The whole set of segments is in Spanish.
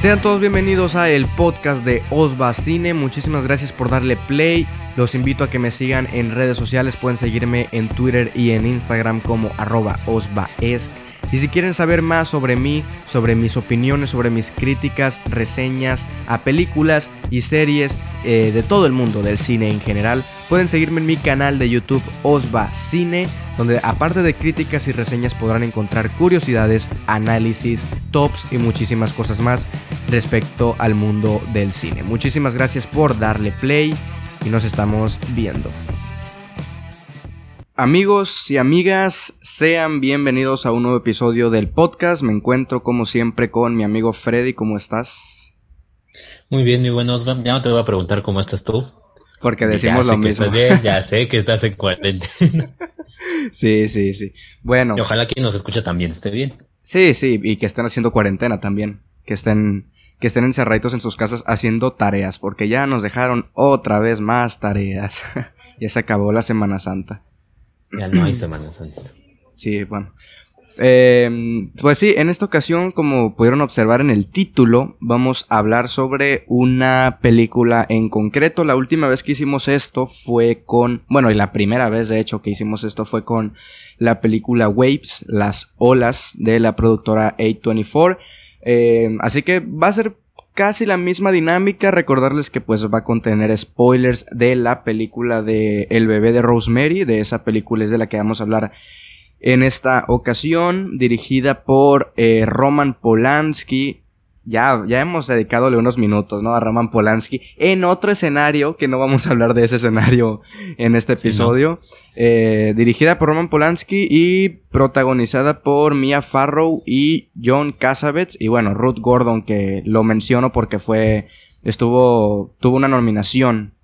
Sean todos bienvenidos a el podcast de Osva Cine. Muchísimas gracias por darle play. Los invito a que me sigan en redes sociales. Pueden seguirme en Twitter y en Instagram como arroba. Y si quieren saber más sobre mí, sobre mis opiniones, sobre mis críticas, reseñas a películas y series eh, de todo el mundo del cine en general, pueden seguirme en mi canal de YouTube Osva Cine, donde aparte de críticas y reseñas podrán encontrar curiosidades, análisis, tops y muchísimas cosas más respecto al mundo del cine. Muchísimas gracias por darle play y nos estamos viendo. Amigos y amigas, sean bienvenidos a un nuevo episodio del podcast. Me encuentro como siempre con mi amigo Freddy. ¿Cómo estás? Muy bien, mi buen. Ya no te voy a preguntar cómo estás tú. Porque decimos lo mismo. ya sé que estás en cuarentena. sí, sí, sí. Bueno. Y ojalá quien nos escucha también esté bien. Sí, sí, y que estén haciendo cuarentena también. Que estén, que estén encerraditos en sus casas haciendo tareas, porque ya nos dejaron otra vez más tareas. ya se acabó la Semana Santa. Ya no hay Semana Santa. Sí, bueno. Eh, pues sí, en esta ocasión, como pudieron observar en el título, vamos a hablar sobre una película en concreto. La última vez que hicimos esto fue con, bueno, y la primera vez de hecho que hicimos esto fue con la película Waves, las olas de la productora A24. Eh, así que va a ser casi la misma dinámica. Recordarles que pues va a contener spoilers de la película de El bebé de Rosemary. De esa película es de la que vamos a hablar en esta ocasión. Dirigida por eh, Roman Polanski ya, ya hemos dedicadole unos minutos, ¿no? A Roman Polanski en otro escenario, que no vamos a hablar de ese escenario en este episodio. Eh, dirigida por Roman Polanski y protagonizada por Mia Farrow y John Cassavetes. Y bueno, Ruth Gordon, que lo menciono porque fue, estuvo, tuvo una nominación.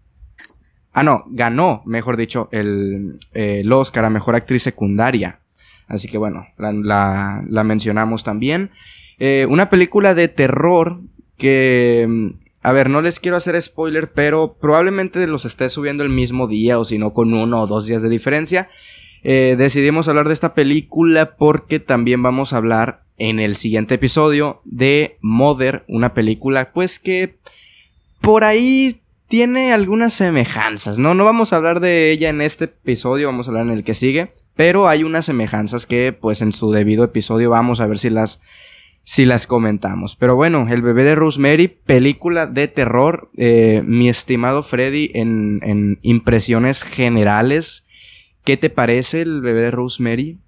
Ah, no, ganó, mejor dicho, el, eh, el Oscar a Mejor Actriz Secundaria. Así que bueno, la, la mencionamos también. Eh, una película de terror que... Mm, a ver, no les quiero hacer spoiler, pero probablemente los esté subiendo el mismo día o si no con uno o dos días de diferencia. Eh, decidimos hablar de esta película porque también vamos a hablar en el siguiente episodio de Mother, una película pues que por ahí tiene algunas semejanzas, ¿no? No vamos a hablar de ella en este episodio, vamos a hablar en el que sigue, pero hay unas semejanzas que pues en su debido episodio vamos a ver si las si las comentamos. Pero bueno, El bebé de Rosemary, película de terror. Eh, mi estimado Freddy, en, en, impresiones generales, ¿qué te parece el bebé de Rosemary?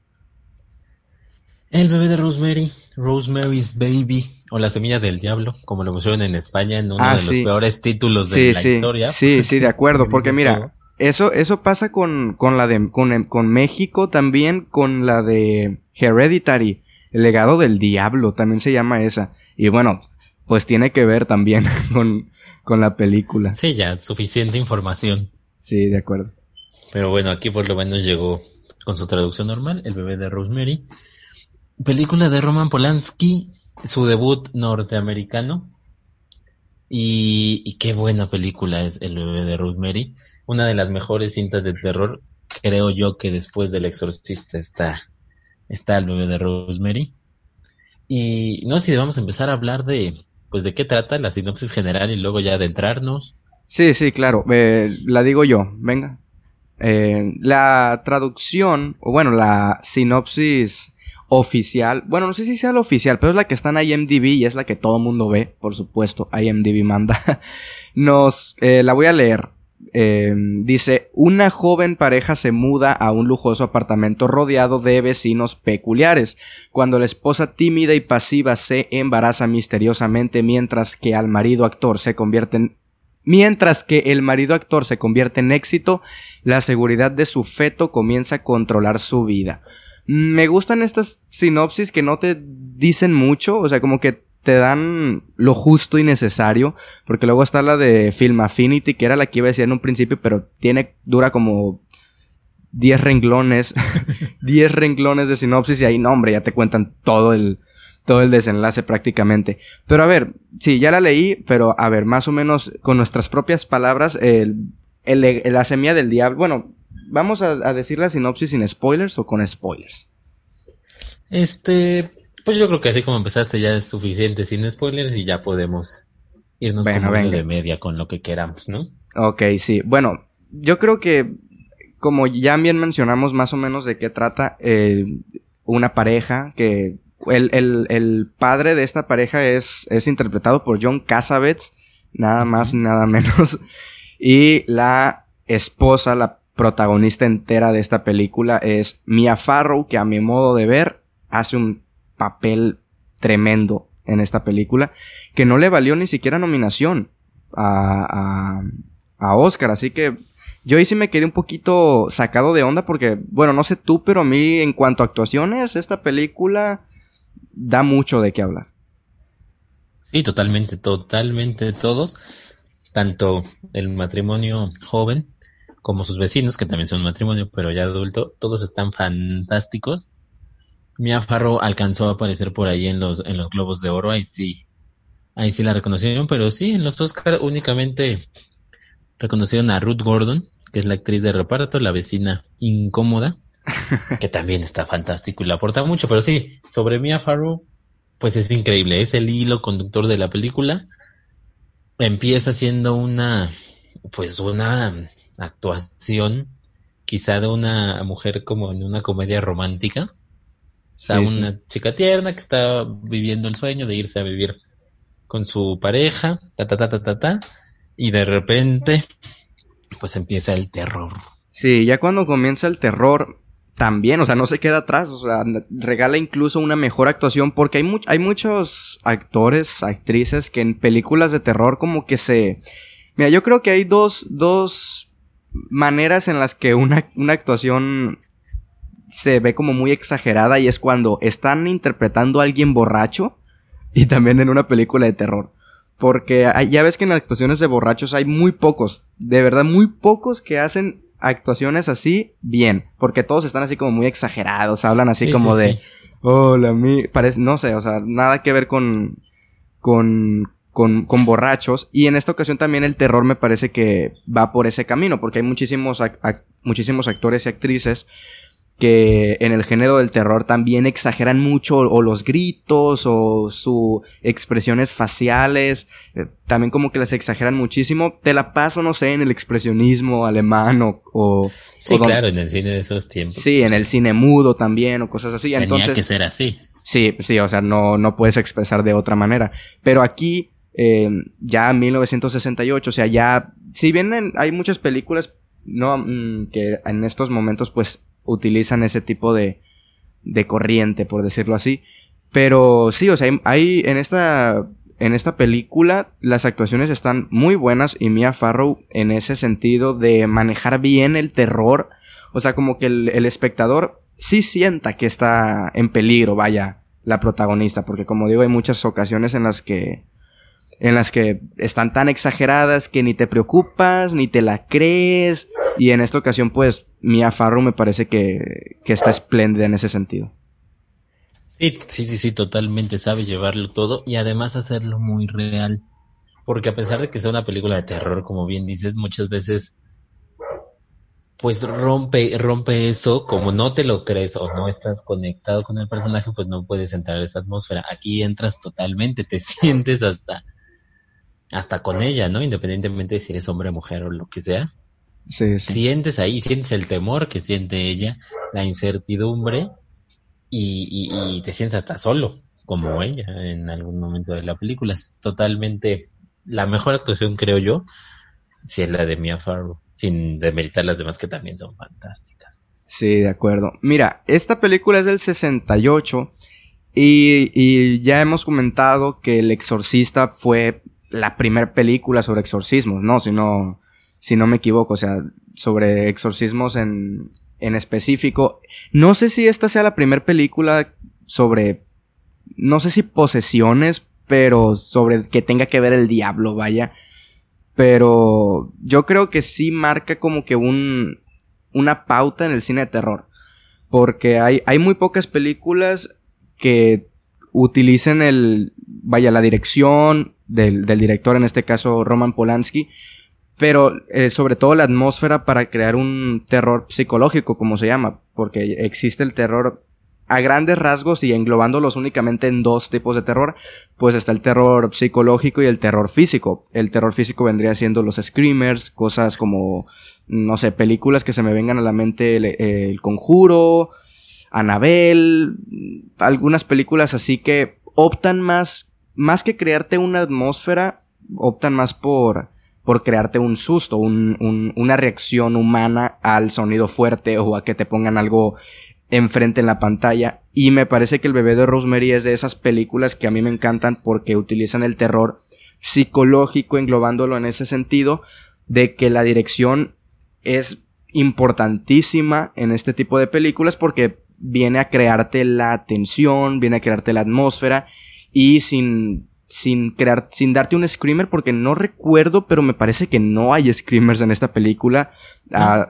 El bebé de Rosemary, Rosemary's Baby, o La semilla del diablo, como lo pusieron en España en uno ah, de los peores títulos de la sí, historia. Sí, sí, de acuerdo, porque mira, eso, eso pasa con, con la de, con, con México también, con la de Hereditary el legado del diablo, también se llama esa. Y bueno, pues tiene que ver también con, con la película. Sí, ya, suficiente información. Sí, de acuerdo. Pero bueno, aquí por lo menos llegó con su traducción normal, El bebé de Rosemary. Película de Roman Polanski, su debut norteamericano. Y, y qué buena película es El bebé de Rosemary. Una de las mejores cintas de terror, creo yo que después del exorcista está está el bebé de Rosemary. Y no sé si vamos a empezar a hablar de, pues, de qué trata la sinopsis general y luego ya adentrarnos. Sí, sí, claro. Eh, la digo yo, venga. Eh, la traducción, o bueno, la sinopsis oficial, bueno, no sé si sea la oficial, pero es la que está en IMDb y es la que todo mundo ve, por supuesto, IMDb manda. Nos, eh, la voy a leer. Eh, dice, una joven pareja se muda a un lujoso apartamento rodeado de vecinos peculiares, cuando la esposa tímida y pasiva se embaraza misteriosamente mientras que al marido actor se convierte en... Mientras que el marido actor se convierte en éxito, la seguridad de su feto comienza a controlar su vida. Me gustan estas sinopsis que no te dicen mucho, o sea, como que te dan lo justo y necesario, porque luego está la de Film Affinity, que era la que iba a decir en un principio, pero tiene, dura como 10 renglones, 10 renglones de sinopsis y ahí, no, hombre, ya te cuentan todo el, todo el desenlace prácticamente. Pero a ver, sí, ya la leí, pero a ver, más o menos con nuestras propias palabras, el, la semilla del diablo, bueno, vamos a, a decir la sinopsis sin spoilers o con spoilers. Este, Pues yo creo que así como empezaste ya es suficiente sin spoilers y ya podemos irnos bueno, de media con lo que queramos, ¿no? Ok, sí. Bueno, yo creo que como ya bien mencionamos más o menos de qué trata eh, una pareja que el, el, el, padre de esta pareja es, es interpretado por John Cassavetes, nada más nada menos. Y la esposa, la protagonista entera de esta película es Mia Farrow, que a mi modo de ver hace un papel tremendo en esta película, que no le valió ni siquiera nominación a, a, a Oscar, así que yo ahí sí me quedé un poquito sacado de onda porque, bueno, no sé tú, pero a mí en cuanto a actuaciones, esta película da mucho de qué hablar. Sí, totalmente, totalmente todos, tanto el matrimonio joven como sus vecinos, que también son matrimonio, pero ya adulto, todos están fantásticos. Mia Farrow alcanzó a aparecer por ahí en los, en los Globos de Oro, ahí sí, ahí sí la reconocieron, pero sí, en los Oscar únicamente reconocieron a Ruth Gordon, que es la actriz de reparto, la vecina incómoda, que también está fantástico y le aporta mucho, pero sí, sobre Mia Farrow, pues es increíble, es el hilo conductor de la película. Empieza siendo una, pues una actuación, quizá de una mujer como en una comedia romántica. Sea, una chica tierna que está viviendo el sueño de irse a vivir con su pareja, ta ta ta ta ta, ta y de repente pues empieza el terror. Sí, ya cuando comienza el terror, también, o sea, no se queda atrás, o sea, regala incluso una mejor actuación porque hay, hay muchos actores, actrices que en películas de terror como que se... Mira, yo creo que hay dos, dos maneras en las que una, una actuación se ve como muy exagerada y es cuando están interpretando a alguien borracho y también en una película de terror. Porque ya ves que en actuaciones de borrachos hay muy pocos, de verdad muy pocos que hacen actuaciones así bien, porque todos están así como muy exagerados, hablan así como de, hola, mi, parece, no sé, o sea, nada que ver con, con, con, con, borrachos. Y en esta ocasión también el terror me parece que va por ese camino, porque hay muchísimos, muchísimos actores y actrices que en el género del terror también exageran mucho o los gritos o sus expresiones faciales, eh, también como que las exageran muchísimo. Te la paso, no sé, en el expresionismo alemán o... sí, claro, en el cine de esos tiempos. Sí, en el cine mudo también o cosas así. Tenía Entonces, que ser así. Sí, sí, o sea, no, no puedes expresar de otra manera. Pero aquí, eh, ya en 1968, o sea, ya, si bien hay muchas películas no mm, que en estos momentos pues utilizan ese tipo de, de corriente, por decirlo así. Pero sí, o sea, hay, en esta en esta película las actuaciones están muy buenas y Mia Farrow en ese sentido de manejar bien el terror, o sea, como que el, el, espectador sí sienta que está en peligro, vaya, la protagonista, porque como digo, hay muchas ocasiones en las que en las que están tan exageradas que ni te preocupas, ni te la crees. Y en esta ocasión, pues, Mia Farrow me parece que, que está espléndida en ese sentido. Sí, sí, sí, totalmente sabe llevarlo todo y además hacerlo muy real. Porque a pesar de que sea una película de terror, como bien dices, muchas veces pues rompe, rompe eso, como no te lo crees o no estás conectado con el personaje, pues no puedes entrar en esa atmósfera. Aquí entras totalmente, te sientes hasta hasta con ella, ¿no? Independientemente de si eres hombre, mujer o lo que sea. Sí, sí. Sientes ahí, sientes el temor que siente ella, la incertidumbre y, y, te sientes hasta solo, como ella en algún momento de la película. Es totalmente la mejor actuación, creo yo, si es la de Mia Farrow, sin demeritar las demás que también son fantásticas. Sí, de acuerdo. Mira, esta película es del 68 y, y ya hemos comentado que El Exorcista fue la primera película sobre exorcismos, ¿no? Si no, si no me equivoco, o sea, sobre exorcismos en, en específico. No sé si esta sea la primera película sobre, no sé si posesiones, pero sobre que tenga que ver el diablo, vaya. Pero yo creo que sí marca como que un, una pauta en el cine de terror. Porque hay, hay muy pocas películas que utilicen el, vaya, la dirección del, director, en este caso Roman Polanski, pero eh, sobre todo la atmósfera para crear un terror psicológico, como se llama, porque existe el terror a grandes rasgos y englobándolos únicamente en dos tipos de terror, pues está el terror psicológico y el terror físico. El terror físico vendría siendo los screamers, cosas como, no sé, películas que se me vengan a la mente, el, conjuro, Anabel, algunas películas así que optan más, más que crearte una atmósfera, optan más por, por crearte un susto, una reacción humana al sonido fuerte o a que te pongan algo enfrente en la pantalla. Y me parece que El bebé de Rosemary es de esas películas que a mí me encantan porque utilizan el terror psicológico englobándolo en ese sentido de que la dirección es importantísima en este tipo de películas porque viene a crearte la tensión, viene a crearte la atmósfera y sin sin crear sin darte un screamer porque no recuerdo, pero me parece que no hay screamers en esta película. Ah,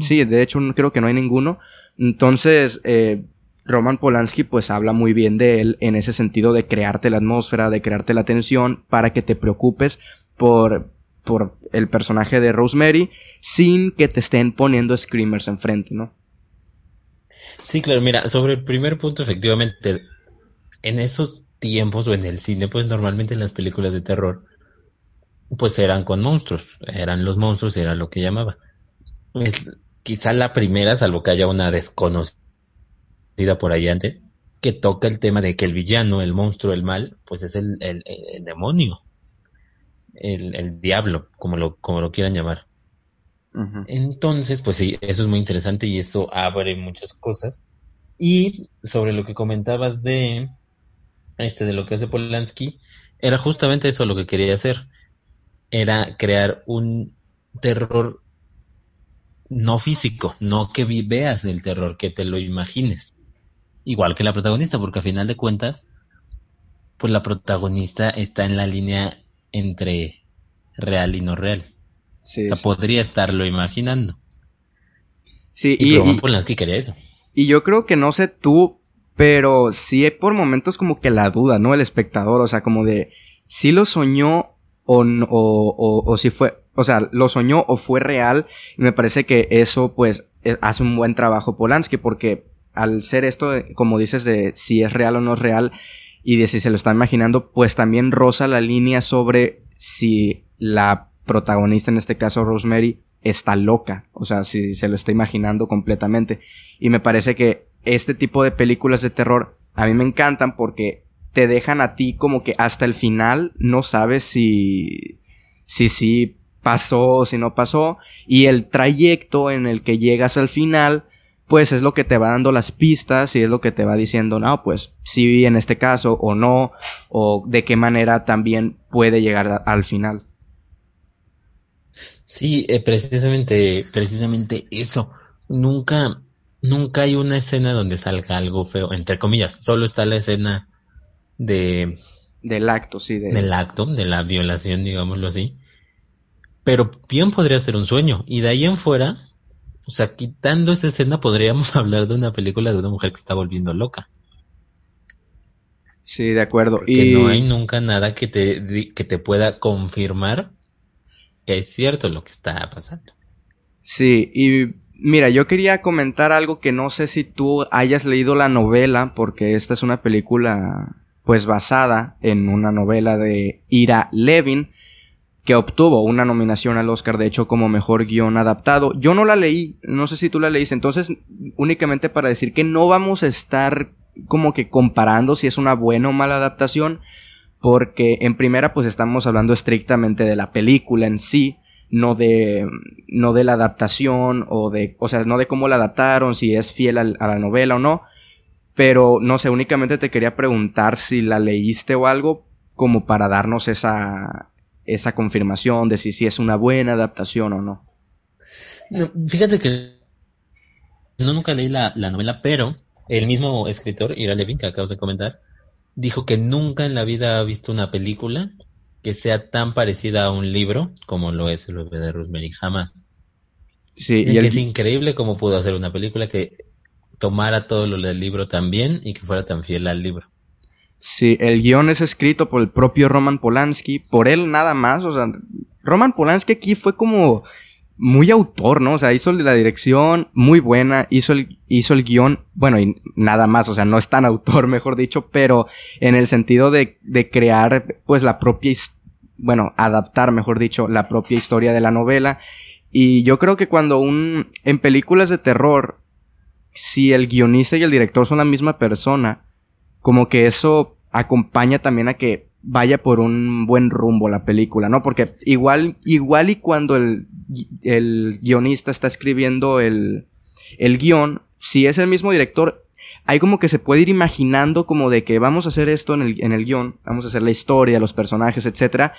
sí, de hecho creo que no hay ninguno, entonces, eh, Roman Polanski pues habla muy bien de él en ese sentido de crearte la atmósfera, de crearte la tensión para que te preocupes por, por el personaje de Rosemary sin que te estén poniendo screamers enfrente, ¿no? Sí, claro, mira, sobre el primer punto, efectivamente, en esos tiempos o en el cine, pues normalmente las películas de terror, pues eran con monstruos, eran los monstruos, era lo que llamaba. Es, quizá la primera, salvo que haya una desconocida por ahí antes, que toca el tema de que el villano, el monstruo, el mal, pues es el, el, demonio, el, el, diablo, como lo, como lo quieran llamar. Entonces, pues sí, eso es muy interesante y eso abre muchas cosas. Y sobre lo que comentabas de este de lo que hace Polanski, era justamente eso lo que quería hacer. Era crear un terror no físico, no que veas el terror, que te lo imagines. Igual que la protagonista, porque a final de cuentas, pues la protagonista está en la línea entre real y no real. o sea, podría estarlo imaginando. Sí, y, y, quería eso. y yo creo que no sé tú, pero sí hay por momentos como que la duda, ¿no? El espectador, o sea, como de si lo soñó o, o, o si fue, o sea, lo soñó o fue real. Y me parece que eso, pues, e, hace un buen trabajo Polanski, porque al ser esto, como dices, de si es real o no es real, y de si se lo está imaginando, pues también roza la línea sobre si la protagonista, en este caso Rosemary, está loca. O sea, si se lo está imaginando completamente. Y me parece que este tipo de películas de terror a mí me encantan porque te dejan a ti como que hasta el final no sabes si si sí pasó, si no pasó, y el trayecto en el que llegas al final, pues es lo que te va dando las pistas y es lo que te va diciendo, no, pues sí en este caso o no, o de qué manera también puede llegar al final. Sí, eh, precisamente, precisamente eso. Nunca, nunca hay una escena donde salga algo feo, entre comillas. Solo está la escena de... Del acto, sí. Del acto, de la violación, digámoslo así. Pero bien podría ser un sueño. Y de ahí en fuera, o sea, quitando esa escena, podríamos hablar de una película de una mujer que está volviendo loca. Sí, de acuerdo. y no hay nunca nada que te, que te pueda confirmar que es cierto lo que está pasando. Sí, y mira, yo quería comentar algo que no sé si tú hayas leído la novela, porque esta es una película pues basada en una novela de Ira Levin que obtuvo una nominación al Oscar, de hecho, como mejor guion adaptado. Yo no la leí, no sé si tú la leíste, entonces únicamente para decir que no vamos a estar como que comparando si es una buena o mala adaptación, porque en primera pues estamos hablando estrictamente de la película en sí, no de, no de la adaptación o de, o sea, no de cómo la adaptaron, si es fiel a la novela o no, pero no sé, únicamente te quería preguntar si la leíste o algo como para darnos esa, esa confirmación de si, si es una buena adaptación o no. fíjate que no nunca leí la, novela, pero el mismo escritor, Ira Levin, que acabas de comentar, dijo que nunca en la vida ha visto una película que sea tan parecida a un libro como lo es el bebé de Rosemary, jamás. Sí, y es increíble cómo pudo hacer una película que tomara todo lo del libro tan bien y que fuera tan fiel al libro. Sí, el guion es escrito por el propio Roman Polanski, por él nada más, o sea, Roman Polanski aquí fue como muy autor, ¿no? O sea, hizo la dirección muy buena, hizo el, hizo el guion, bueno, y nada más, o sea, no es tan autor, mejor dicho, pero en el sentido de, de crear, pues, la propia, bueno, adaptar, mejor dicho, la propia historia de la novela. Y yo creo que cuando un, en películas de terror, si el guionista y el director son la misma persona, como que eso acompaña también a que vaya por un buen rumbo la película, ¿no? Porque igual, igual y cuando el, el guionista está escribiendo el, el guion, si es el mismo director, hay como que se puede ir imaginando como de que vamos a hacer esto en el, en el guion, vamos a hacer la historia, los personajes, etcétera,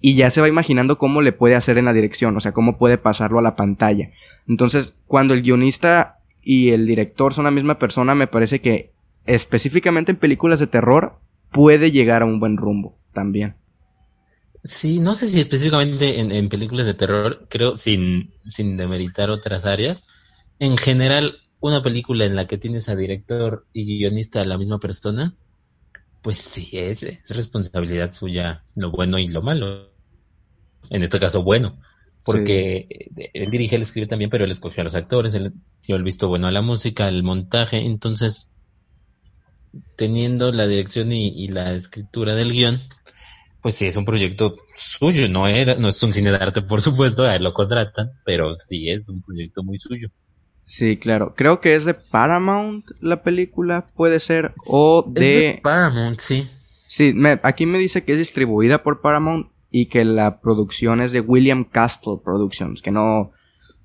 y ya se va imaginando cómo le puede hacer en la dirección, o sea, cómo puede pasarlo a la pantalla. Entonces, cuando el guionista y el director son la misma persona, me parece que específicamente en películas de terror puede llegar a un buen rumbo también. Sí, no sé si específicamente en, películas de terror, creo, sin, sin demeritar otras áreas, en general, una película en la que tienes a director y guionista la misma persona, pues sí, es, es responsabilidad suya lo bueno y lo malo. En este caso, bueno, porque él dirige, él escribe también, pero él escogió a los actores, él dio el visto bueno a la música, al montaje, entonces teniendo la dirección y, la escritura del guion, pues sí, es un proyecto suyo, no, era, no es un cine de arte, por supuesto, a él lo contratan, pero sí es un proyecto muy suyo. Sí, claro. Creo que es de Paramount la película, puede ser, o de... Paramount, sí. Sí, aquí me dice que es distribuida por Paramount y que la producción es de William Castle Productions, que no,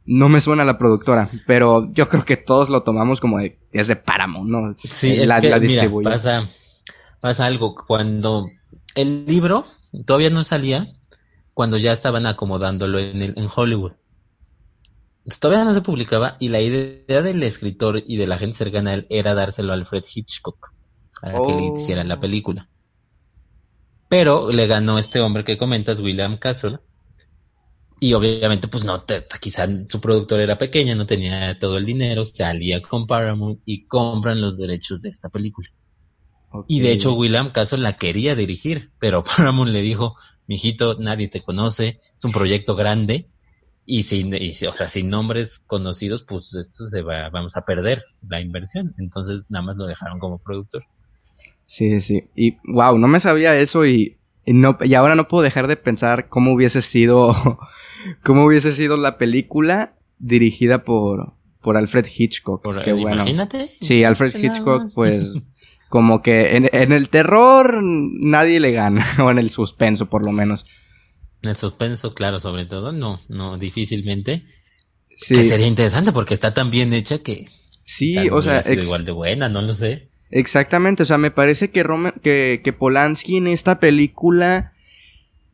no me suena la productora, pero yo creo que todos lo tomamos como de, es de Paramount, ¿no? Sí, la, es que, pasa, pasa algo, cuando el libro todavía no salía, cuando ya estaban acomodándolo en, el, en Hollywood. todavía no se publicaba y la idea del escritor y de la gente cercana a él era dárselo a Alfred Hitchcock para que le hiciera la oh. película. Pero le ganó este hombre que comentas, William Castle, y obviamente, pues no, te, quizá su productor era pequeña, no tenía todo el dinero, salía con Paramount y compran los derechos de esta película. Y de hecho, William Castle la quería dirigir, pero Paramount le dijo, mijito, nadie te conoce, es un proyecto grande, y sin, o sea, sin nombres conocidos, pues esto se va, vamos a perder la inversión. Entonces, nada más lo dejaron como productor. Sí, sí. Y wow, no me sabía eso y y, no, y ahora no puedo dejar de pensar cómo hubiese sido, cómo hubiese sido la película dirigida por, por Alfred Hitchcock. Qué bueno. Imagínate. Sí, Alfred Hitchcock, pues, como que en, en, el terror nadie le gana, o en el suspenso por lo menos. En el suspenso, claro, sobre todo, no, no, difícilmente. Sí. Que sería interesante porque está tan bien hecha que. Sí, o sea. Igual de buena, no lo sé. Exactamente, o sea, me parece que, que, que Polanski en esta película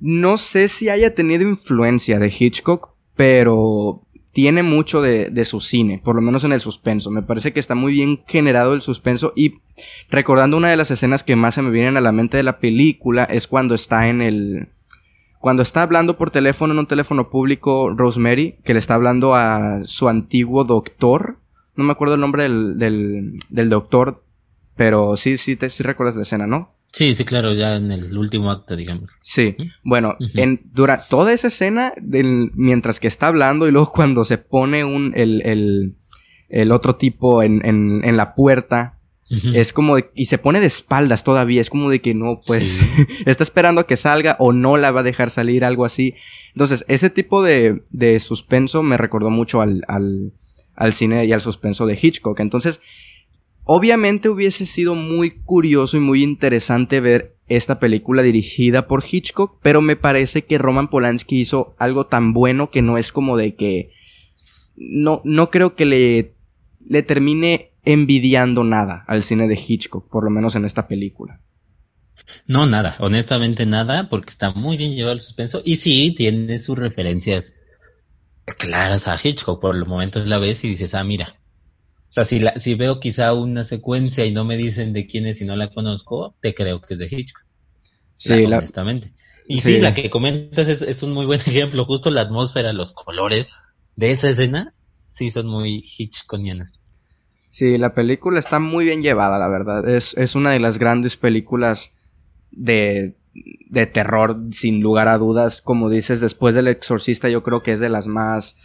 no sé si haya tenido influencia de Hitchcock, pero tiene mucho de, de, su cine, por lo menos en el suspenso. Me parece que está muy bien generado el suspenso y recordando una de las escenas que más se me vienen a la mente de la película es cuando está en el... Cuando está hablando por teléfono en un teléfono público Rosemary, que le está hablando a su antiguo doctor, no me acuerdo el nombre del, del doctor, pero sí, sí, te, sí recuerdas la escena, ¿no? Sí, sí, claro, ya en el último acto, digamos. Sí, bueno, en, durante toda esa escena, mientras que está hablando y luego cuando se pone un, el, el, el otro tipo en, en, en la puerta, es como, de, y se pone de espaldas todavía, es como de que no, pues, está esperando a que salga o no la va a dejar salir, algo así. Entonces, ese tipo de, de suspenso me recordó mucho al, al, al cine y al suspenso de Hitchcock. Entonces, Obviamente hubiese sido muy curioso y muy interesante ver esta película dirigida por Hitchcock, pero me parece que Roman Polanski hizo algo tan bueno que no es como de que no no creo que le le termine envidiando nada al cine de Hitchcock, por lo menos en esta película. No, nada, honestamente nada, porque está muy bien llevado el suspenso y sí tiene sus referencias claras a Hitchcock, por los momentos la ves y dices, ah, mira, o sea, si, la, si veo quizá una secuencia y no me dicen de quién es y no la conozco, te creo que es de Hitchcock. Sí, honestamente. Y sí. la que comentas es, es, un muy buen ejemplo. Justo la atmósfera, los colores de esa escena, sí son muy Hitchcockianas. Sí, la película está muy bien llevada, la verdad. Es, es una de las grandes películas de, de terror, sin lugar a dudas. Como dices, después del Exorcista, yo creo que es de las más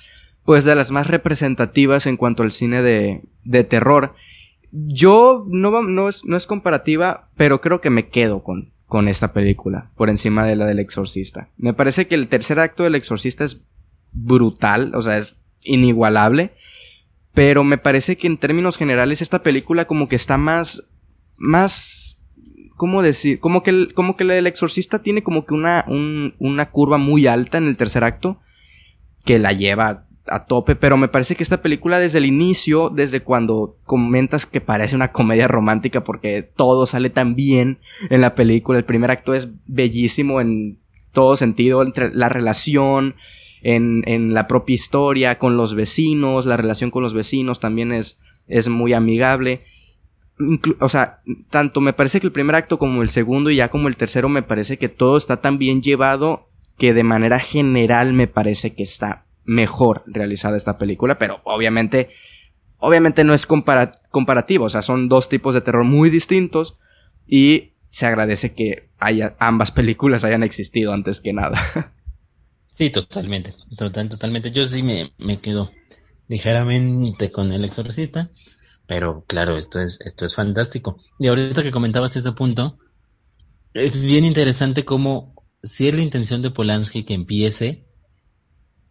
pues de las más representativas en cuanto al cine de, de terror. Yo no, no, es, no es comparativa, pero creo que me quedo con, con esta película, por encima de la del exorcista. Me parece que el tercer acto del exorcista es brutal, o sea, es inigualable, pero me parece que en términos generales esta película como que está más, más, ¿cómo decir? Como que, que la del exorcista tiene como que una, una curva muy alta en el tercer acto, que la lleva a tope, pero me parece que esta película desde el inicio, desde cuando comentas que parece una comedia romántica porque todo sale tan bien en la película, el primer acto es bellísimo en todo sentido, entre la relación, en, en la propia historia, con los vecinos, la relación con los vecinos también es, es muy amigable. o sea, tanto me parece que el primer acto como el segundo y ya como el tercero me parece que todo está tan bien llevado que de manera general me parece que está mejor realizada esta película, pero obviamente, obviamente no es comparativo, o sea, son dos tipos de terror muy distintos y se agradece que haya, ambas películas hayan existido antes que nada. Sí, totalmente, totalmente. Yo sí me, me quedo ligeramente con el exorcista, pero claro, esto es, esto es fantástico. Y ahorita que comentabas ese punto, es bien interesante cómo si es la intención de Polanski que empiece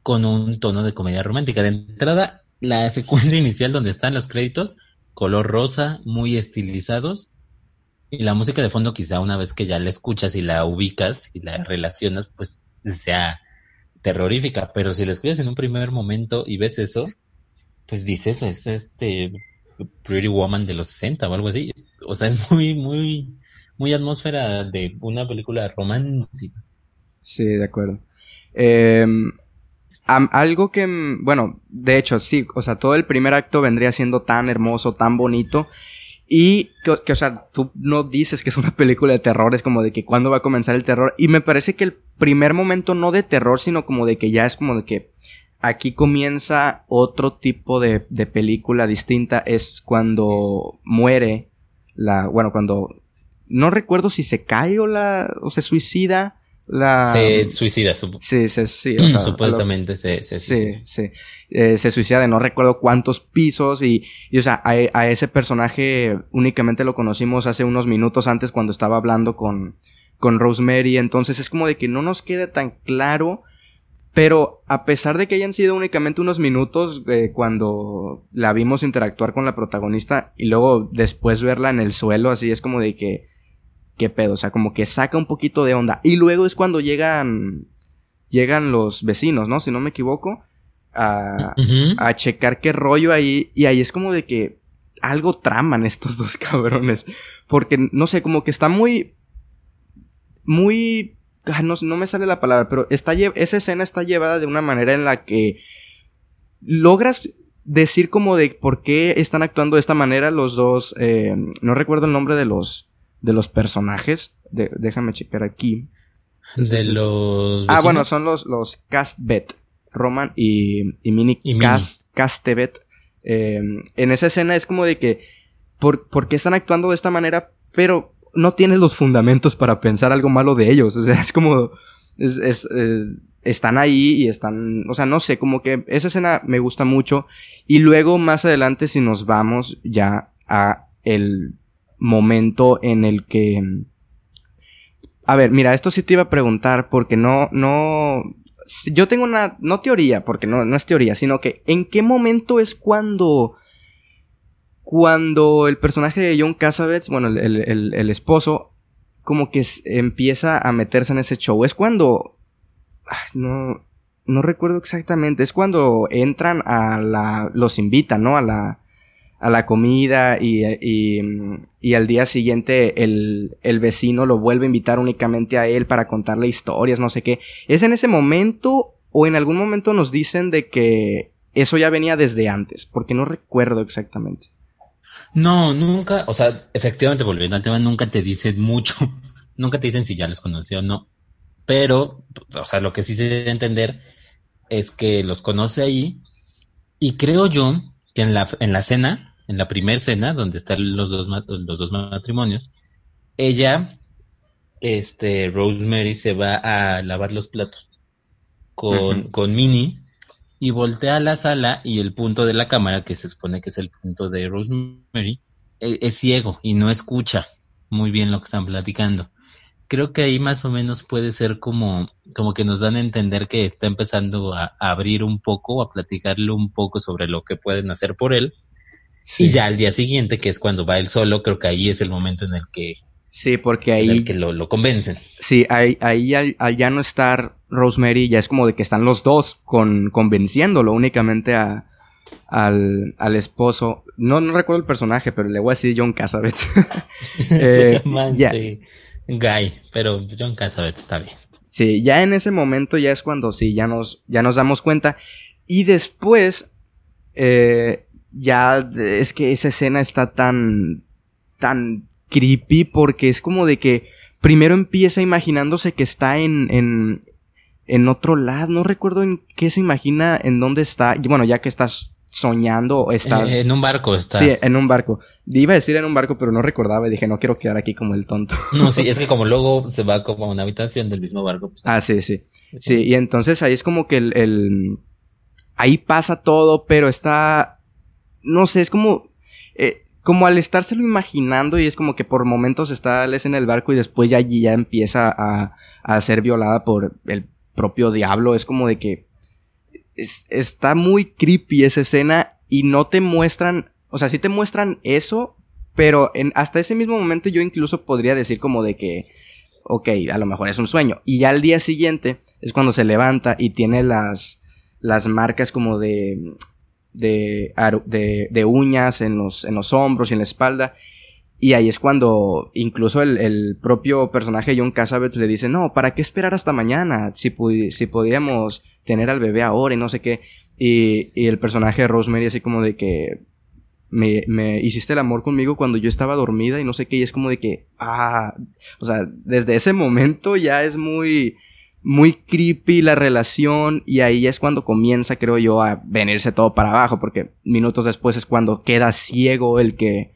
con un tono de comedia romántica. De entrada, la secuencia inicial donde están los créditos, color rosa, muy estilizados, y la música de fondo quizá una vez que ya la escuchas y la ubicas y la relacionas, pues sea terrorífica, pero si la escuchas en un primer momento y ves eso, pues dices, es este Pretty Woman de los 60 o algo así. O sea, es muy, muy, muy atmósfera de una película romántica. Sí, de acuerdo. Eh, algo que, mm, bueno, de hecho, sí, o sea, todo el primer acto vendría siendo tan hermoso, tan bonito. Y que, o sea, tú no dices que es una película de terror, es como de que cuándo va a comenzar el terror. Y me parece que el primer momento no de terror, sino como de que ya es como de que aquí comienza otro tipo de, de película distinta. Es cuando muere la, bueno, cuando no recuerdo si se cae o la, o se suicida la... Se suicida, sí, sí, sí, supuestamente se, se, suicida. Sí, sí. Eh, se suicida de no recuerdo cuántos pisos y, y o sea, a, a, ese personaje únicamente lo conocimos hace unos minutos antes cuando estaba hablando con, con Rosemary, entonces es como de que no nos queda tan claro, pero a pesar de que hayan sido únicamente unos minutos eh, cuando la vimos interactuar con la protagonista y luego después verla en el suelo, así es como de que qué pedo, o sea, como que saca un poquito de onda. Y luego es cuando llegan, llegan los vecinos, ¿no? Si no me equivoco, a, a checar qué rollo ahí. Y ahí es como de que algo traman estos dos cabrones. Porque, no sé, como que está muy, muy, ah, no, no me sale la palabra, pero está, esa escena está llevada de una manera en la que logras decir como de por qué están actuando de esta manera los dos, eh, no recuerdo el nombre de los, de los personajes. déjame checar aquí. De los. Ah, bueno, son los, los Castbet. Roman y, y Mini, Cast, Castebet. Em, en esa escena es como de que. Por, qué están actuando de esta manera? Pero no tienes los fundamentos para pensar algo malo de ellos. O sea, es como. Es, eh, están ahí y están. O sea, no sé, como que esa escena me gusta mucho. Y luego, más adelante, si nos vamos ya a el momento en el que... A ver, mira, esto sí te iba a preguntar porque no, no... Yo tengo una, no teoría, porque no, no es teoría, sino que en qué momento es cuando... Cuando el personaje de John Cassavetes, bueno, el, el, esposo, como que empieza a meterse en ese show. Es cuando... No, no recuerdo exactamente. Es cuando entran a la... Los invitan, ¿no? A la a la comida y, y, al día siguiente el, el, vecino lo vuelve a invitar únicamente a él para contarle historias, no sé qué. ¿Es en ese momento o en algún momento nos dicen de que eso ya venía desde antes? Porque no recuerdo exactamente. No, nunca, o sea, efectivamente volviendo al tema, nunca te dicen mucho, nunca te dicen si ya los conoció o no. Pero, o sea, lo que sí se debe entender es que los conoce ahí y creo yo que en la, en la cena en la primera cena, donde están los dos, los dos matrimonios, ella, este, Rosemary se va a lavar los platos con, con Minnie y voltea a la sala y el punto de la cámara, que se supone que es el punto de Rosemary, e, es, ciego y no escucha muy bien lo que están platicando. Creo que ahí más o menos puede ser como, como que nos dan a entender que está empezando a, abrir un poco, a platicarle un poco sobre lo que pueden hacer por él. Y ya al día siguiente, que es cuando va él solo, creo que ahí es el momento en el que Sí, porque ahí. que lo, lo, convencen. Sí, ahí, ahí al, ya no estar Rosemary, ya es como de que están los dos con, convenciéndolo únicamente a, al, al esposo. No, no recuerdo el personaje, pero le voy a decir John Cassavetes. eh, Guy, pero John Cassavetes está bien. Sí, ya en ese momento ya es cuando sí, ya nos, ya nos damos cuenta. Y después, eh, ya es que esa escena está tan, tan creepy porque es como de que primero empieza imaginándose que está en, en, en otro lado. No recuerdo en qué se imagina, en dónde está. Bueno, ya que estás soñando, está. Eh, en un barco está. Sí, en un barco. Iba a decir en un barco, pero no recordaba y dije, no quiero quedar aquí como el tonto. No, sí, es que como luego se va como a una habitación del mismo barco. Pues, ah, sí, sí. Sí, y entonces ahí es como que el, el... Ahí pasa todo, pero está... No sé, es como... Eh, como al estárselo imaginando y es como que por momentos está Les en el barco y después ya allí ya empieza a, a ser violada por el propio diablo. Es como de que está muy creepy esa escena y no te muestran, o sea, sí te muestran eso, pero en, hasta ese mismo momento yo incluso podría decir como de que, ok, a lo mejor es un sueño. Y ya al día siguiente es cuando se levanta y tiene las, las marcas como de de, de, uñas en los, en los hombros y en la espalda. Y ahí es cuando incluso el, propio personaje John Cassavetes le dice, no, ¿para qué esperar hasta mañana? Si, si podíamos tener al bebé ahora y no sé qué. Y, y el personaje de Rosemary así como de que me, me, hiciste el amor conmigo cuando yo estaba dormida y no sé qué. Y es como de que, ah, o sea, desde ese momento ya es muy, muy creepy la relación y ahí es cuando comienza, creo yo, a venirse todo para abajo, porque minutos después es cuando queda ciego el que,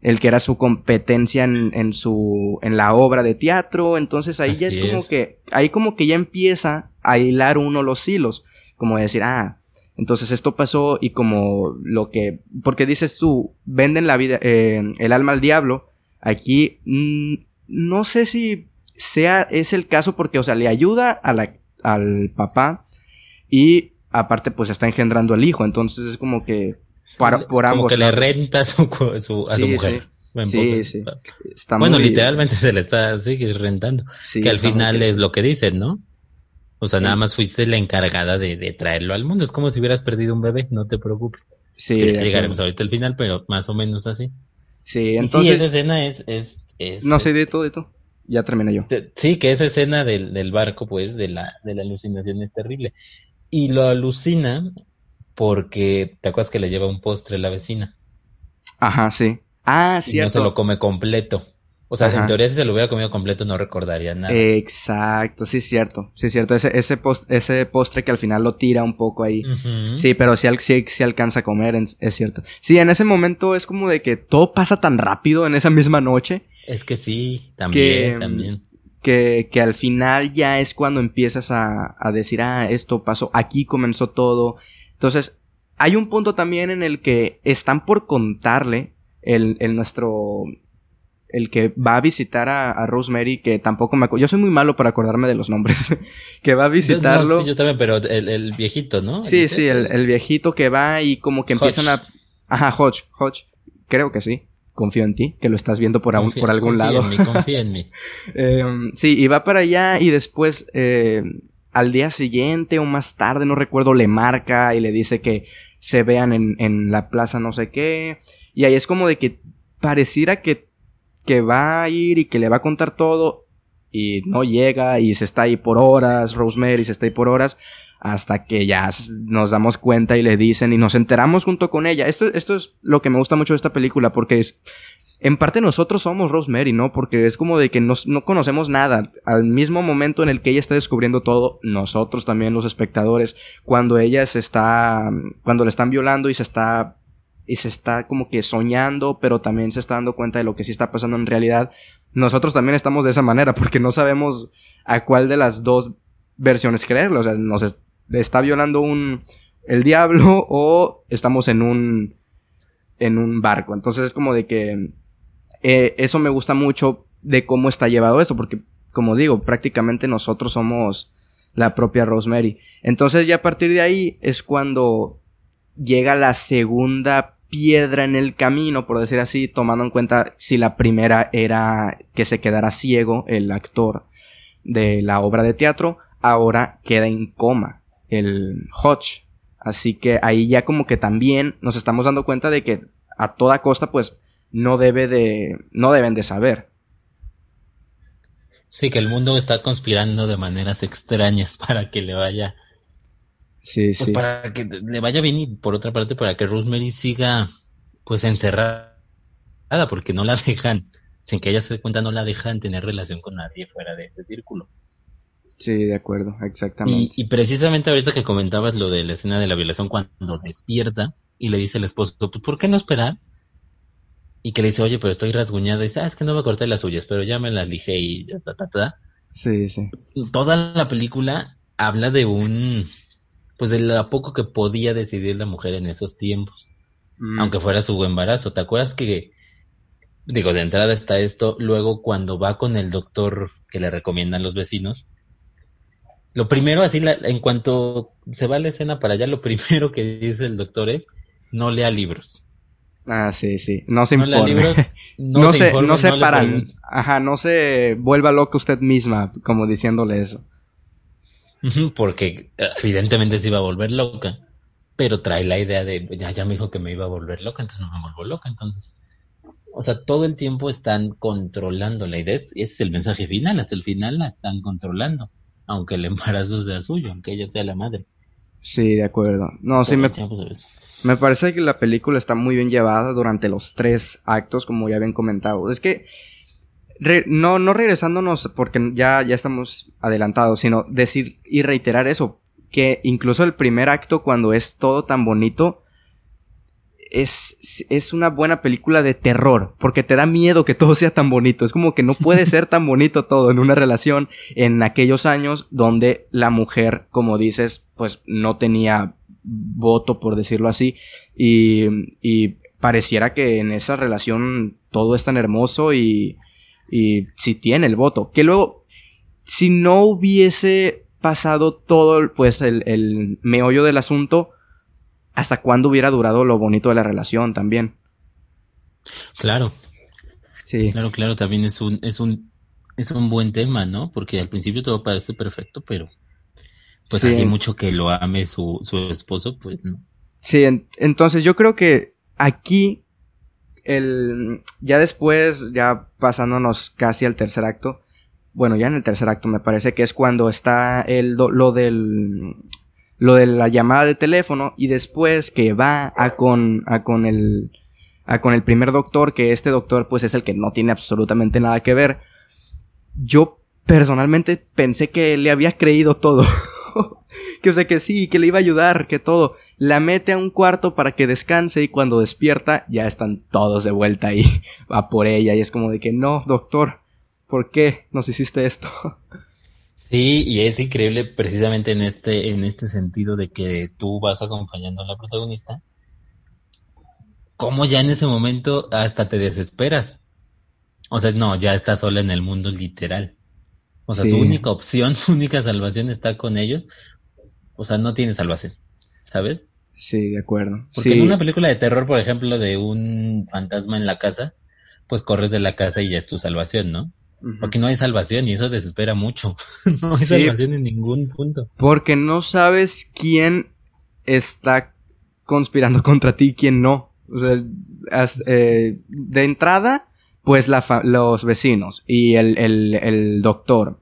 el que era su competencia en, en su, en la obra de teatro, entonces ahí ya es como que, ahí como que ya empieza a hilar uno los hilos, como decir, ah, entonces esto pasó y como lo que, porque dices tú, venden la vida, eh, el alma al diablo, aquí, mm, no sé si sea, es el caso porque, o sea, le ayuda a la, al papá y aparte pues está engendrando al hijo, entonces es como que por, por ambos. Como que le renta a su, a su mujer. Sí, sí. bueno, literalmente se le está rentando. que al final es lo que dicen, ¿no? O sea, nada más fuiste la encargada de, de, traerlo al mundo. Es como si hubieras perdido un bebé, no te preocupes. Sí. llegaremos ahorita al final, pero más o menos así. Sí, entonces. esa escena es. es, es no sé de todo, de todo ya terminé yo. Sí, que esa escena del, del barco, pues, de la, de la alucinación es terrible. Y lo alucina porque, ¿te acuerdas que le lleva un postre a la vecina? Ajá, sí. Ah, cierto. no se lo come completo. O sea, en teoría si se lo hubiera comido completo no recordaría nada. Exacto, sí, cierto. Sí, cierto. Ese, ese, ese postre que al final lo tira un poco ahí. Sí, pero sí, sí, alcanza a comer, es cierto. Sí, en ese momento es como de que todo pasa tan rápido en esa misma noche es que sí, también, que, también. Que, que, al final ya es cuando empiezas a, a decir, ah, esto pasó, aquí comenzó todo. Entonces, hay un punto también en el que están por contarle el, el nuestro, el que va a visitar a, Rosemary, que tampoco me acuerdo. Yo soy muy malo para acordarme de los nombres. que va a visitarlo. sí, yo también, pero el, el viejito, ¿no? Sí, sí, el, el, viejito que va y como que empiezan a. Ajá, Hodge, Hodge. Creo que sí confío en ti, que lo estás viendo por, por algún lado. En mí, confía en mí. Sí, y va para allá y después eh, al día siguiente o más tarde, no recuerdo, le marca y le dice que se vean en, en la plaza no sé qué. Y ahí es como de que pareciera que, que va a ir y que le va a contar todo y no llega y se está ahí por horas, Rosemary se está ahí por horas hasta que ya nos damos cuenta y le dicen y nos enteramos junto con ella. Esto, esto es lo que me gusta mucho de esta película porque es, en parte nosotros somos Rosemary, ¿no? Porque es como de que no conocemos nada. Al mismo momento en el que ella está descubriendo todo, nosotros también los espectadores, cuando ella se está, cuando le están violando y se está y se está como que soñando, pero también se está dando cuenta de lo que sí está pasando en realidad. Nosotros también estamos de esa manera porque no sabemos a cuál de las dos versiones creerlo. O sea, nos, está violando un, el diablo o estamos en un, en un barco. Entonces es como de que eh, eso me gusta mucho de cómo está llevado esto, porque como digo, prácticamente nosotros somos la propia Rosemary. Entonces ya a partir de ahí es cuando llega la segunda piedra en el camino, por decir así, tomando en cuenta si la primera era que se quedara ciego el actor de la obra de teatro, ahora queda en coma el Hodge. Así que ahí ya como que también nos estamos dando cuenta de que a toda costa pues no debe de no deben de saber. Sí, que el mundo está conspirando de maneras extrañas para que le vaya Sí, pues sí. para que le vaya bien y por otra parte para que Rosemary siga pues encerrada porque no la dejan, sin que ella se dé cuenta no la dejan tener relación con nadie fuera de ese círculo. Sí, de acuerdo, exactamente. y precisamente ahorita que comentabas lo de la escena de la violación cuando despierta y le dice al esposo, pues ¿por qué no esperar? Y que le dice, oye, pero estoy rasguñada. Y dice, ah, es que no me corté las suyas, pero ya me las lijé y ya, ta, ta, ta. Sí, sí. Toda la película habla de un, pues de lo poco que podía decidir la mujer en esos tiempos, Mm, aunque fuera su embarazo. ¿Te acuerdas que, digo, de entrada está esto, luego cuando va con el doctor que le recomiendan los vecinos, lo primero, así, la- en cuanto se va la escena para allá, lo primero que dice el doctor es, no lea libros. Ah, sí, sí. No se No informe. libros, No, no, se, informe, no se paran. Ajá, no se vuelva loca usted misma, como diciéndole eso. Porque eh, evidentemente se iba a volver loca, pero trae la idea de, ya, ya me dijo que me iba a volver loca, entonces no me vuelvo loca, entonces. O sea, todo el tiempo están controlando la idea, ese es el mensaje final, hasta el final la están controlando, aunque el embarazo sea suyo, aunque ella sea la madre. Sí, de acuerdo. No, sí, me, eso. me parece que la película está muy bien llevada durante los tres actos, como ya habían comentado. Es que, re- no, no regresándonos, porque ya, ya estamos adelantados, sino decir y reiterar eso, que incluso el primer acto, cuando es todo tan bonito, es, es una buena película de terror, porque te da miedo que todo sea tan bonito. Es como que no puede ser tan bonito todo en una relación en aquellos años donde la mujer, como dices, pues no tenía voto, por decirlo así, y, pareciera que en esa relación todo es tan hermoso y, y si tiene el voto. Que luego, si no hubiese pasado todo, pues el, el meollo del asunto, hasta cuándo hubiera durado lo bonito de la relación también. Claro, Sí, claro, claro, también es un, es un, es un buen tema, ¿no? Porque al principio todo parece perfecto, pero pues Sí. así mucho que lo ame su, su esposo, pues no. sí, en- entonces yo creo que aquí, el, ya después, ya pasándonos casi al tercer acto, bueno, ya en el tercer acto me parece que es cuando está el, lo del, lo de la llamada de teléfono y después que va a con, a con el, a con el primer doctor, que este doctor pues es el que no tiene absolutamente nada que ver. Yo personalmente pensé que le había creído todo. que o sea que sí, que le iba a ayudar, que todo. La mete a un cuarto para que descanse y cuando despierta ya están todos de vuelta ahí. Va por ella y es como de que no, doctor, ¿por qué nos hiciste esto? Sí, y es increíble precisamente en este, en este sentido de que tú vas acompañando a la protagonista, como ya en ese momento hasta te desesperas. O sea, no, ya está sola en el mundo literal. O sea, Sí. su única opción, su única salvación está con ellos. O sea, no tiene salvación, ¿sabes? Sí, de acuerdo. Porque sí, en una película de terror, por ejemplo, de un fantasma en la casa, pues corres de la casa y ya es tu salvación, ¿no? Aquí no hay salvación y eso desespera mucho. no hay Sí. salvación en ningún punto. Porque no sabes quién está conspirando contra ti y quién no. O sea, as- eh, de entrada, pues la los vecinos y el, el- el doctor.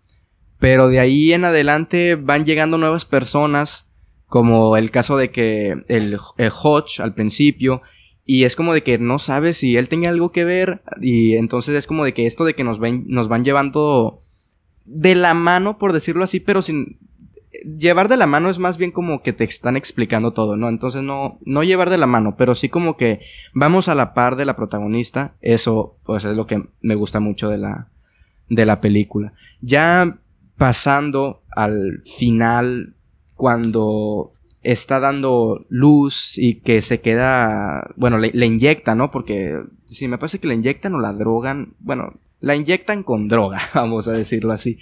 Pero de ahí en adelante van llegando nuevas personas, como el caso de que el, el Hodge al principio, y es como de que no sabes si él tenía algo que ver, y entonces es como de que esto de que nos, ven, nos van llevando de la mano, por decirlo así, pero sin, llevar de la mano es más bien como que te están explicando todo, ¿no? Entonces no, no llevar de la mano, pero sí como que vamos a la par de la protagonista. Eso, pues es lo que me gusta mucho de la, de la película. Ya pasando al final, cuando está dando luz y que se queda, bueno, le, inyectan, ¿no? Porque si me parece que le inyectan o la drogan, bueno, la inyectan con droga, vamos a decirlo así.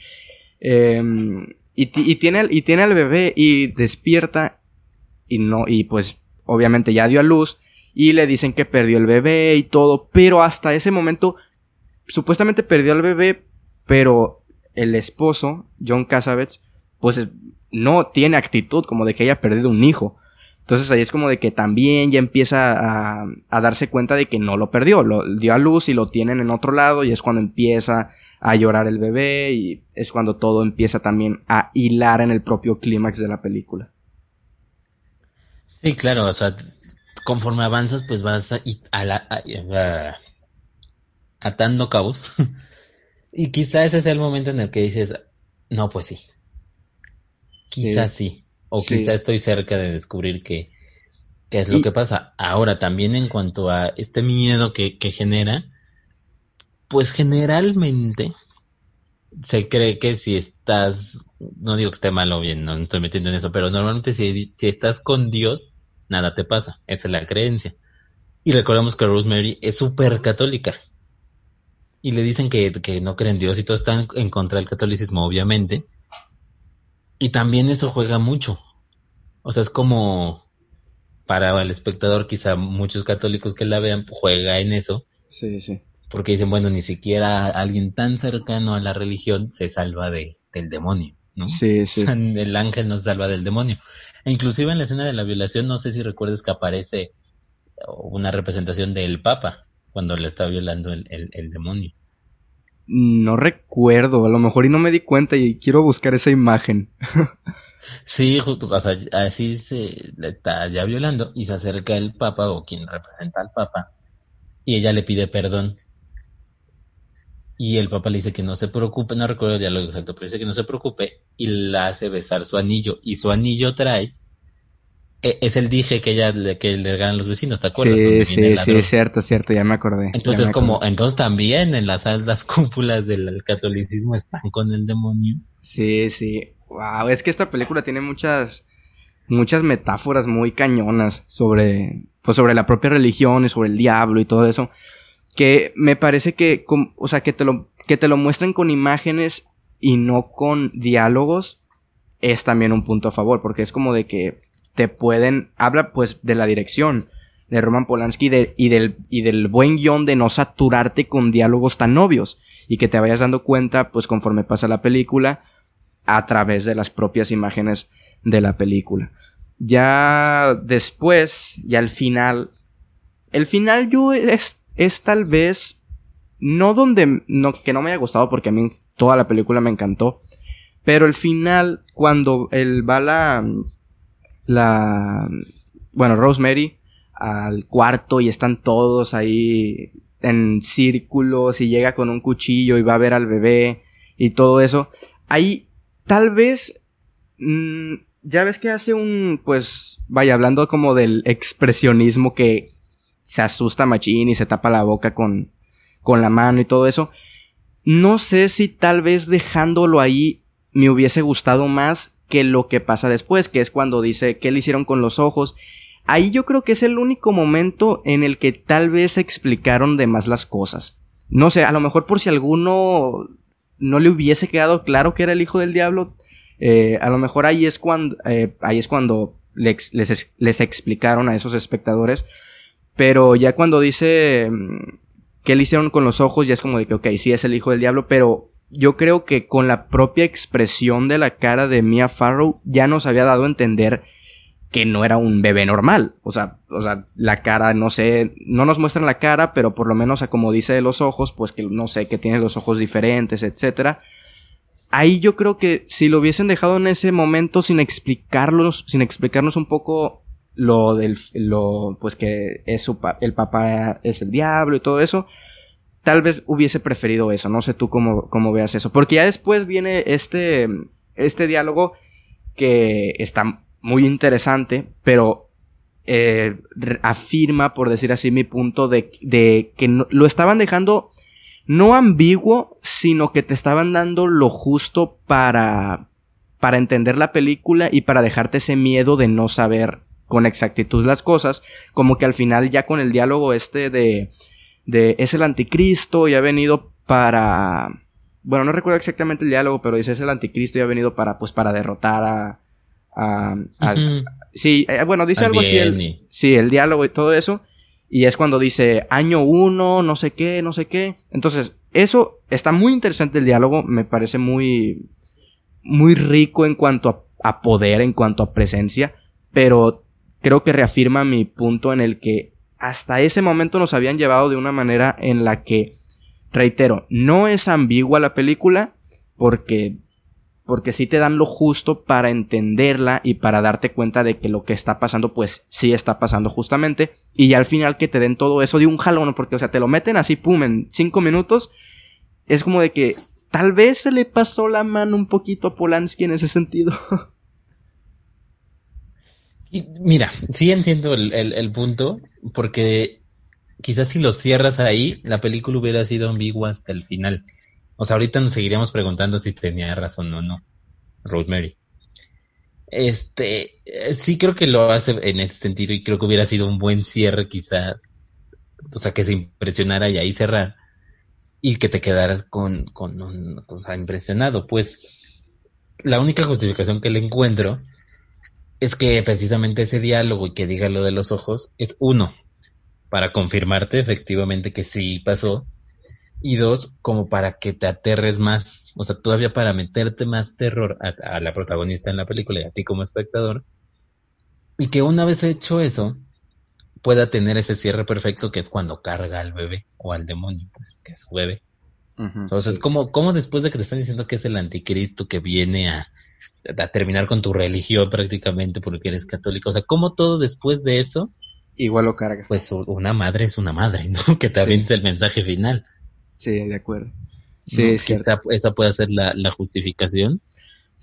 Em, y, y, tiene, y tiene al bebé y despierta y no, y pues obviamente ya dio a luz y le dicen que perdió el bebé y todo, pero hasta ese momento supuestamente perdió al bebé, pero el esposo, John Cassavetes, pues no tiene actitud como de que haya perdido un hijo. Entonces ahí es como de que también ya empieza a, darse cuenta de que no lo perdió, lo dio a luz y lo tienen en otro lado y es cuando empieza a llorar el bebé y es cuando todo empieza también a hilar en el propio clímax de la película. Sí, claro, o sea, conforme avanzas pues vas a, a, atando cabos y quizá ese sea el momento en el que dices, no, pues sí, quizá sí. O quizá estoy cerca de descubrir qué, es lo que pasa. Ahora, también en cuanto a este miedo que, que genera, pues generalmente se cree que si estás, no digo que esté mal o bien, no estoy metiendo en eso, pero normalmente si, si estás con Dios, nada te pasa. Esa es la creencia. Y recordemos que Rosemary es súper católica. Y le dicen que, que no creen en Dios y todo está en contra del catolicismo, obviamente. Y también eso juega mucho. O sea, es como para el espectador, quizá muchos católicos que la vean, juega en eso. Sí, sí. Porque dicen, bueno, ni siquiera alguien tan cercano a la religión se salva de, del demonio, ¿no? Sí, sí. El ángel nos salva del demonio. E inclusive en la escena de la violación, no sé si recuerdes que aparece una representación del Papa cuando le está violando el, el demonio. No recuerdo, a lo mejor y no me di cuenta y quiero buscar esa imagen. sí, justo, o sea, así se le está ya violando y se acerca el Papa o quien representa al Papa y ella le pide perdón. Y el Papa le dice que no se preocupe, no recuerdo el diálogo exacto, pero dice que no se preocupe y la hace besar su anillo. Y su anillo trae es el dije que ella que le regalan los vecinos, ¿te acuerdas? Sí, sí, sí, es cierto, cierto, ya me acordé. Entonces, como, entonces también en las altas cúpulas del catolicismo están con el demonio. Sí, sí. Wow, es que esta película tiene muchas muchas metáforas muy cañonas sobre pues sobre la propia religión y sobre el diablo y todo eso que me parece que o sea que te lo que te lo muestren con imágenes y no con diálogos es también un punto a favor porque es como de que te pueden, habla pues de la dirección de Roman Polanski y, del, y del buen guion de no saturarte con diálogos tan obvios y que te vayas dando cuenta pues conforme pasa la película a través de las propias imágenes de la película. Ya después, ya al final, el final yo es, es tal vez no donde no, que no me haya gustado porque a mí toda la película me encantó, pero el final cuando él va la la, bueno, Rosemary al cuarto y están todos ahí en círculos y llega con un cuchillo y va a ver al bebé y todo eso. Ahí tal vez... Mm, ya ves que hace un, pues, vaya, hablando como del expresionismo que se asusta Machín y se tapa la boca con, con la mano y todo eso. No sé si tal vez dejándolo ahí me hubiese gustado más que lo que pasa después, que es cuando dice qué le hicieron con los ojos. Ahí yo creo que es el único momento en el que tal vez explicaron de más las cosas. No sé, a lo mejor por si alguno no le hubiese quedado claro que era el hijo del diablo, eh, a lo mejor ahí es cuando, eh, ahí es cuando les, les, explicaron a esos espectadores. Pero ya cuando dice mm, qué le hicieron con los ojos, ya es como de que, ok, sí es el hijo del diablo, pero yo creo que con la propia expresión de la cara de Mia Farrow ya nos había dado a entender que no era un bebé normal. O sea, o sea, la cara, no sé, no nos muestran la cara, pero por lo menos como dice de los ojos, pues que no sé, que tiene los ojos diferentes, etcétera. Ahí yo creo que si lo hubiesen dejado en ese momento sin explicarlos, sin explicarnos un poco lo del, lo, pues que es su, el papá es el diablo y todo eso, tal vez hubiese preferido eso. No sé tú cómo, cómo veas eso. Porque ya después viene este, este diálogo que está muy interesante, pero eh, afirma, por decir así, mi punto de, de que lo estaban dejando no ambiguo, sino que te estaban dando lo justo para para entender la película y para dejarte ese miedo de no saber con exactitud las cosas, como que al final ya con el diálogo este de, de es el anticristo y ha venido para, bueno, no recuerdo exactamente el diálogo, pero dice es el anticristo y ha venido para, pues, para derrotar a, a, sí, eh, bueno, dice algo así, el, sí, el diálogo y todo eso, y es cuando dice año uno, no sé qué, no sé qué, entonces, eso está muy interesante el diálogo, me parece muy, muy rico en cuanto a poder, en cuanto a presencia, pero creo que reafirma mi punto en el que hasta ese momento nos habían llevado de una manera en la que, reitero, no es ambigua la película porque porque sí te dan lo justo para entenderla y para darte cuenta de que lo que está pasando pues sí está pasando justamente. Y ya al final que te den todo eso de un jalón porque o sea te lo meten así pum en cinco minutos es como de que tal vez se le pasó la mano un poquito a Polanski en ese sentido mira, sí entiendo el, punto, porque quizás si lo cierras ahí, la película hubiera sido ambigua hasta el final. O sea, ahorita nos seguiríamos preguntando si tenía razón o no, Rosemary. Este, sí creo que lo hace en ese sentido y creo que hubiera sido un buen cierre quizá, o sea, que se impresionara y ahí cerrar y que te quedaras con, con un, o sea, impresionado. Pues la única justificación que le encuentro es que precisamente ese diálogo y que diga lo de los ojos es uno, para confirmarte efectivamente que sí pasó, y dos, como para que te aterres más, o sea, todavía para meterte más terror a, la protagonista en la película y a ti como espectador, y que una vez hecho eso, pueda tener ese cierre perfecto que es cuando carga al bebé o al demonio, pues que es su bebé. Entonces, como ¿cómo, después de que te están diciendo que es el anticristo que viene a, a terminar con tu religión prácticamente porque eres católico. O sea, como todo después de eso. Igual lo carga. Pues una madre es una madre, ¿no? Que también es el mensaje final. Sí, de acuerdo. Sí, esa, esa, puede ser la, la justificación.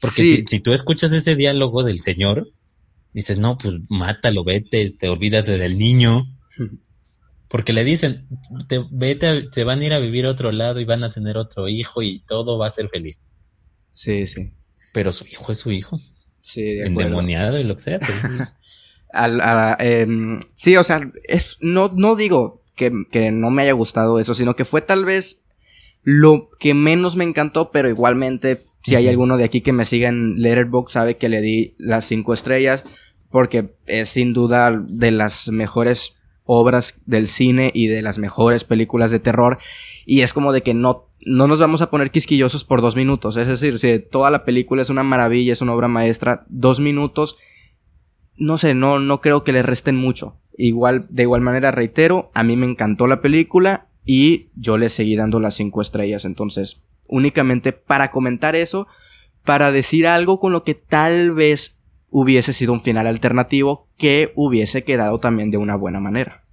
Porque si, tú escuchas ese diálogo del Señor, dices, no, pues mátalo, vete, te olvídate del niño. Porque le dicen, te, vete, te van a ir a vivir a otro lado y van a tener otro hijo y todo va a ser feliz. Sí, sí. Pero su hijo es su hijo. Sí, de Endemoniado y lo que sea. Em, sí, o sea, es, no, no digo que, no me haya gustado eso, sino que fue tal vez lo que menos me encantó, pero igualmente, si hay alguno de aquí que me siga en Letterboxd, sabe que le di las cinco estrellas, porque es sin duda de las mejores obras del cine y de las mejores películas de terror. Y es como de que no no nos vamos a poner quisquillosos por dos minutos. Es decir, si toda la película es una maravilla, es una obra maestra, dos minutos, no sé, no, no creo que le resten mucho. Igual, de igual manera, reitero, a mí me encantó la película y yo le seguí dando las cinco estrellas. Entonces, únicamente para comentar eso, para decir algo con lo que tal vez hubiese sido un final alternativo que hubiese quedado también de una buena manera.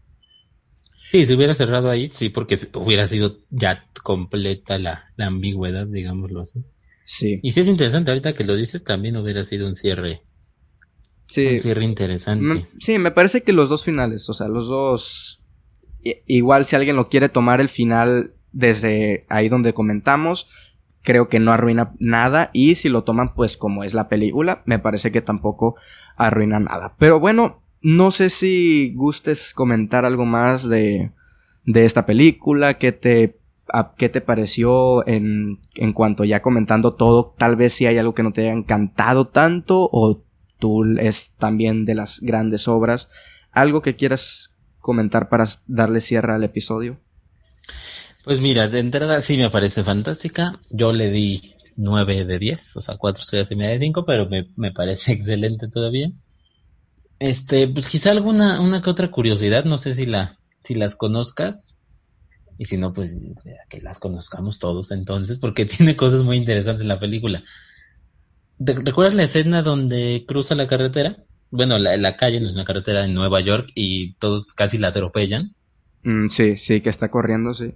Sí, si hubiera cerrado ahí, sí, porque hubiera sido ya completa la, ambigüedad, digámoslo así. Sí. Y sí es interesante, ahorita que lo dices, también hubiera sido un cierre. Sí. Un cierre interesante. sí, me parece que los dos finales, o sea, los dos. igual si alguien lo quiere tomar el final desde ahí donde comentamos, creo que no arruina nada. Y si lo toman, pues como es la película, me parece que tampoco arruina nada. Pero bueno, no sé si gustes comentar algo más de, de esta película, qué te, qué te pareció en, en cuanto ya comentando todo, tal vez si hay algo que no te haya encantado tanto o tú es también de las grandes obras, algo que quieras comentar para darle cierre al episodio. Pues mira, de entrada sí me parece fantástica. Yo le di 9 de 10, o sea, 4 estrellas y media de 5, pero me, me parece excelente todavía. Este, pues quizá alguna una que otra curiosidad, no sé si la si las conozcas y si no pues que las conozcamos todos entonces porque tiene cosas muy interesantes en la película. ¿Recuerdas la escena donde cruza la carretera? Bueno, la, la calle no es una carretera en Nueva York y todos casi la atropellan. Mm, sí, sí, que está corriendo, sí.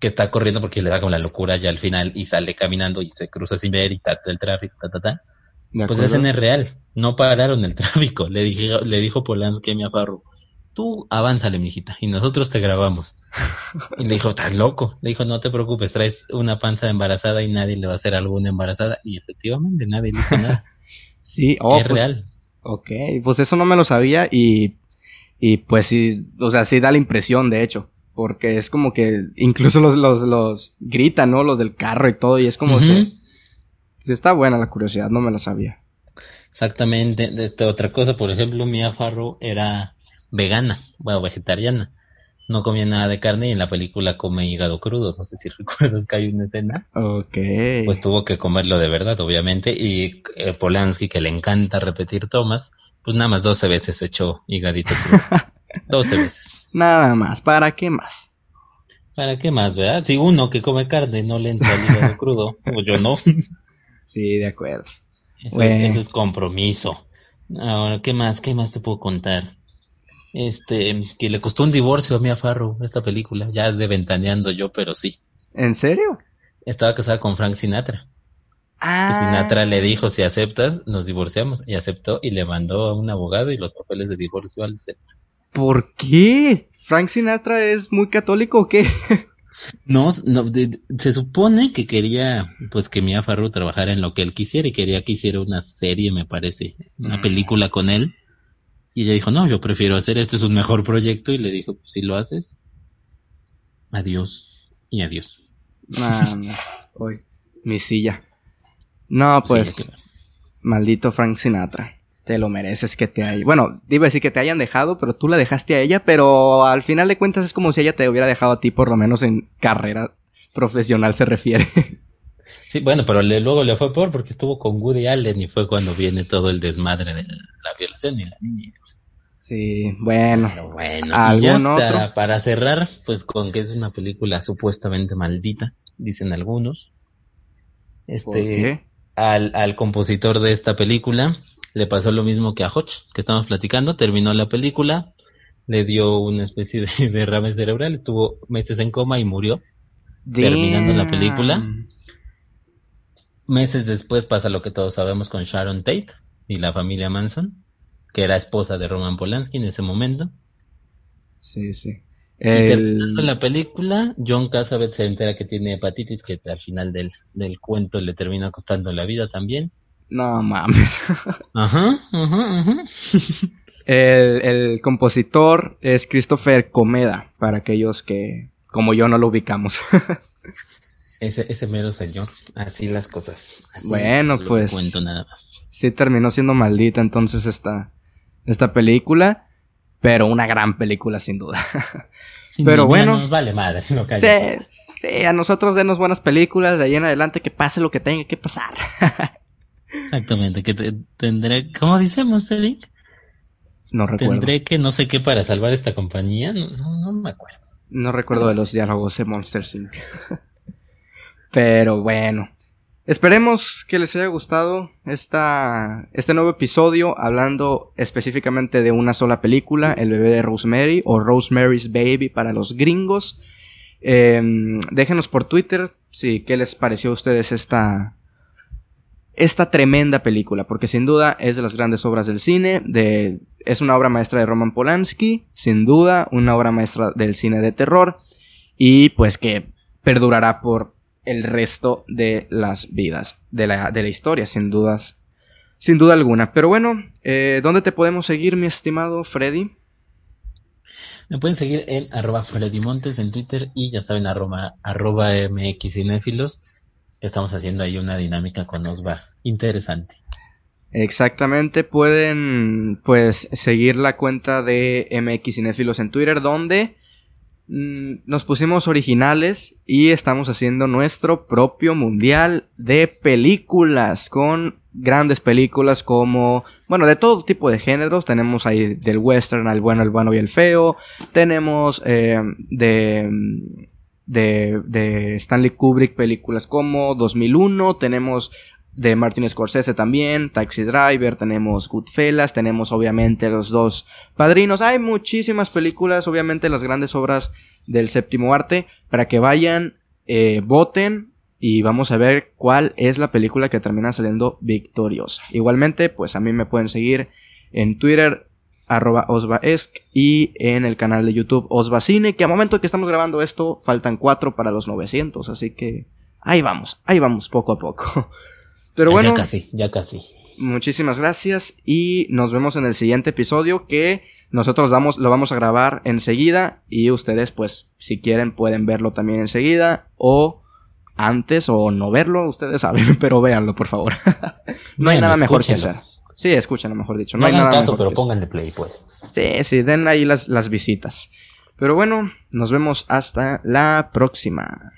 Que está corriendo porque le da como la locura ya al final y sale caminando y se cruza sin ver y está el tráfico, ta, ta, ta. Pues esa es real. No pararon el tráfico. Le, dije, le dijo Polanski a mi afarro. tú avánzale, mijita, y nosotros te grabamos. Y le dijo, estás loco. Le dijo, no te preocupes, traes una panza embarazada y nadie le va a hacer alguna embarazada. Y efectivamente, nadie le hizo nada. sí, oh, es pues, real. Ok, pues eso no me lo sabía y, y pues sí, o sea, sí da la impresión, de hecho. Porque es como que incluso los, los, los gritan, ¿no? Los del carro y todo. Y es como que... Está buena la curiosidad, no me la sabía. Exactamente. Este, otra cosa, por ejemplo, Mia Farrow era vegana, bueno, vegetariana. No comía nada de carne y en la película come hígado crudo. No sé si recuerdas que hay una escena. Ok. Pues tuvo que comerlo de verdad, obviamente. Y eh, Polanski, que le encanta repetir tomas, pues nada más 12 veces echó hígadito crudo. 12 veces. Nada más, ¿para qué más? ¿Para qué más, verdad? Si uno que come carne no le entra el hígado crudo, pues yo no. Sí, de acuerdo. Eso, eso, es compromiso. Ahora, ¿qué más? ¿Qué más te puedo contar? Este, que le costó un divorcio a Mia Farrow esta película, ya de ventaneando yo, pero sí. ¿En serio? Estaba casada con Frank Sinatra. Ah. Sinatra le dijo, si aceptas, nos divorciamos. Y aceptó y le mandó a un abogado y los papeles de divorcio al set. ¿Por qué? ¿Frank Sinatra es muy católico o qué? No, no se supone que quería, pues que Mia Farrow trabajara en lo que él quisiera y quería que hiciera una serie, me parece, una mm. película con él. Y ella dijo, no, yo prefiero hacer esto, es un mejor proyecto. Y le dijo, pues si lo haces, adiós y adiós. Hoy, mi silla. No, pues, maldito Frank Sinatra te lo mereces que te hay. Bueno, iba a decir que te hayan dejado, pero tú la dejaste a ella, pero al final de cuentas es como si ella te hubiera dejado a ti, por lo menos en carrera profesional se refiere. Sí, bueno, pero luego le fue peor porque estuvo con Woody Allen y fue cuando viene todo el desmadre de la violación y la niña. Sí, bueno. bueno, ¿algún otro? Para cerrar, pues con que es una película supuestamente maldita, dicen algunos. Este, Al, al compositor de esta película, le pasó lo mismo que a Hodge, que estamos platicando, terminó la película, le dio una especie de derrame cerebral, estuvo meses en coma y murió, terminando la película. Meses después pasa lo que todos sabemos con Sharon Tate y la familia Manson, que era esposa de Roman Polanski en ese momento. Sí, sí. Y terminando la película, John Cassavetes se entera que tiene hepatitis, que al final del, del cuento le termina costando la vida también. No mames. Ajá, ajá, ajá. El, el, compositor es Christopher Comeda, para aquellos que, como yo, no lo ubicamos. ese, ese mero señor, así las cosas. bueno, pues. Cuento nada más. Sí, terminó siendo maldita entonces esta, esta película, pero una gran película sin duda. pero bueno. Nos vale madre, que sí, sí, a nosotros denos buenas películas, de ahí en adelante que pase lo que tenga que pasar. Exactamente, que tendré, ¿cómo dice Monster No recuerdo. Tendré que no sé qué para salvar esta compañía, no, no, me acuerdo. No recuerdo de los diálogos de Monster Inc. Pero bueno. Esperemos que les haya gustado esta, este nuevo episodio hablando específicamente de una sola película, El bebé de Rosemary o Rosemary's Baby para los gringos. Em, déjenos por Twitter si qué les pareció a ustedes esta, esta tremenda película, porque sin duda es de las grandes obras del cine, de, es una obra maestra de Roman Polanski, sin duda, una obra maestra del cine de terror, y pues que perdurará por el resto de las vidas, de la, de la historia, sin dudas, sin duda alguna. Pero bueno, eh, ¿dónde te podemos seguir, mi estimado Freddy? Me pueden seguir en arroba Freddy Montes en Twitter y ya saben arroba, arroba mxcinéfilos estamos haciendo ahí una dinámica con Osva interesante. Exactamente, pueden pues seguir la cuenta de MX Cinéfilos en Twitter donde mm, nos pusimos originales y estamos haciendo nuestro propio mundial de películas con grandes películas como, bueno, de todo tipo de géneros. Tenemos ahí del western al bueno, el bueno y el feo. Tenemos eh, de de, de Stanley Kubrick, películas como 2001, tenemos de Martin Scorsese también, Taxi Driver, tenemos Goodfellas, tenemos obviamente los dos padrinos. Hay muchísimas películas, obviamente las grandes obras del séptimo arte, para que vayan, eh, voten y vamos a ver cuál es la película que termina saliendo victoriosa. Igualmente, pues a mí me pueden seguir en Twitter arroba osvaesc y en el canal de YouTube Osvacine, que a momento que estamos grabando esto faltan cuatro para los 900, así que ahí vamos, ahí vamos poco a poco. Pero bueno, Ya casi, ya casi. muchísimas gracias y nos vemos en el siguiente episodio que nosotros damos, lo vamos a grabar enseguida y ustedes pues si quieren pueden verlo también enseguida o antes o no verlo, ustedes saben, pero véanlo por favor. no hay nada mejor que hacer. Sí, escúchenlo mejor dicho. No, No, hay nada caso, mejor pero pónganle play, pues. Sí, sí, den ahí las, las visitas. Pero bueno, nos vemos hasta la próxima.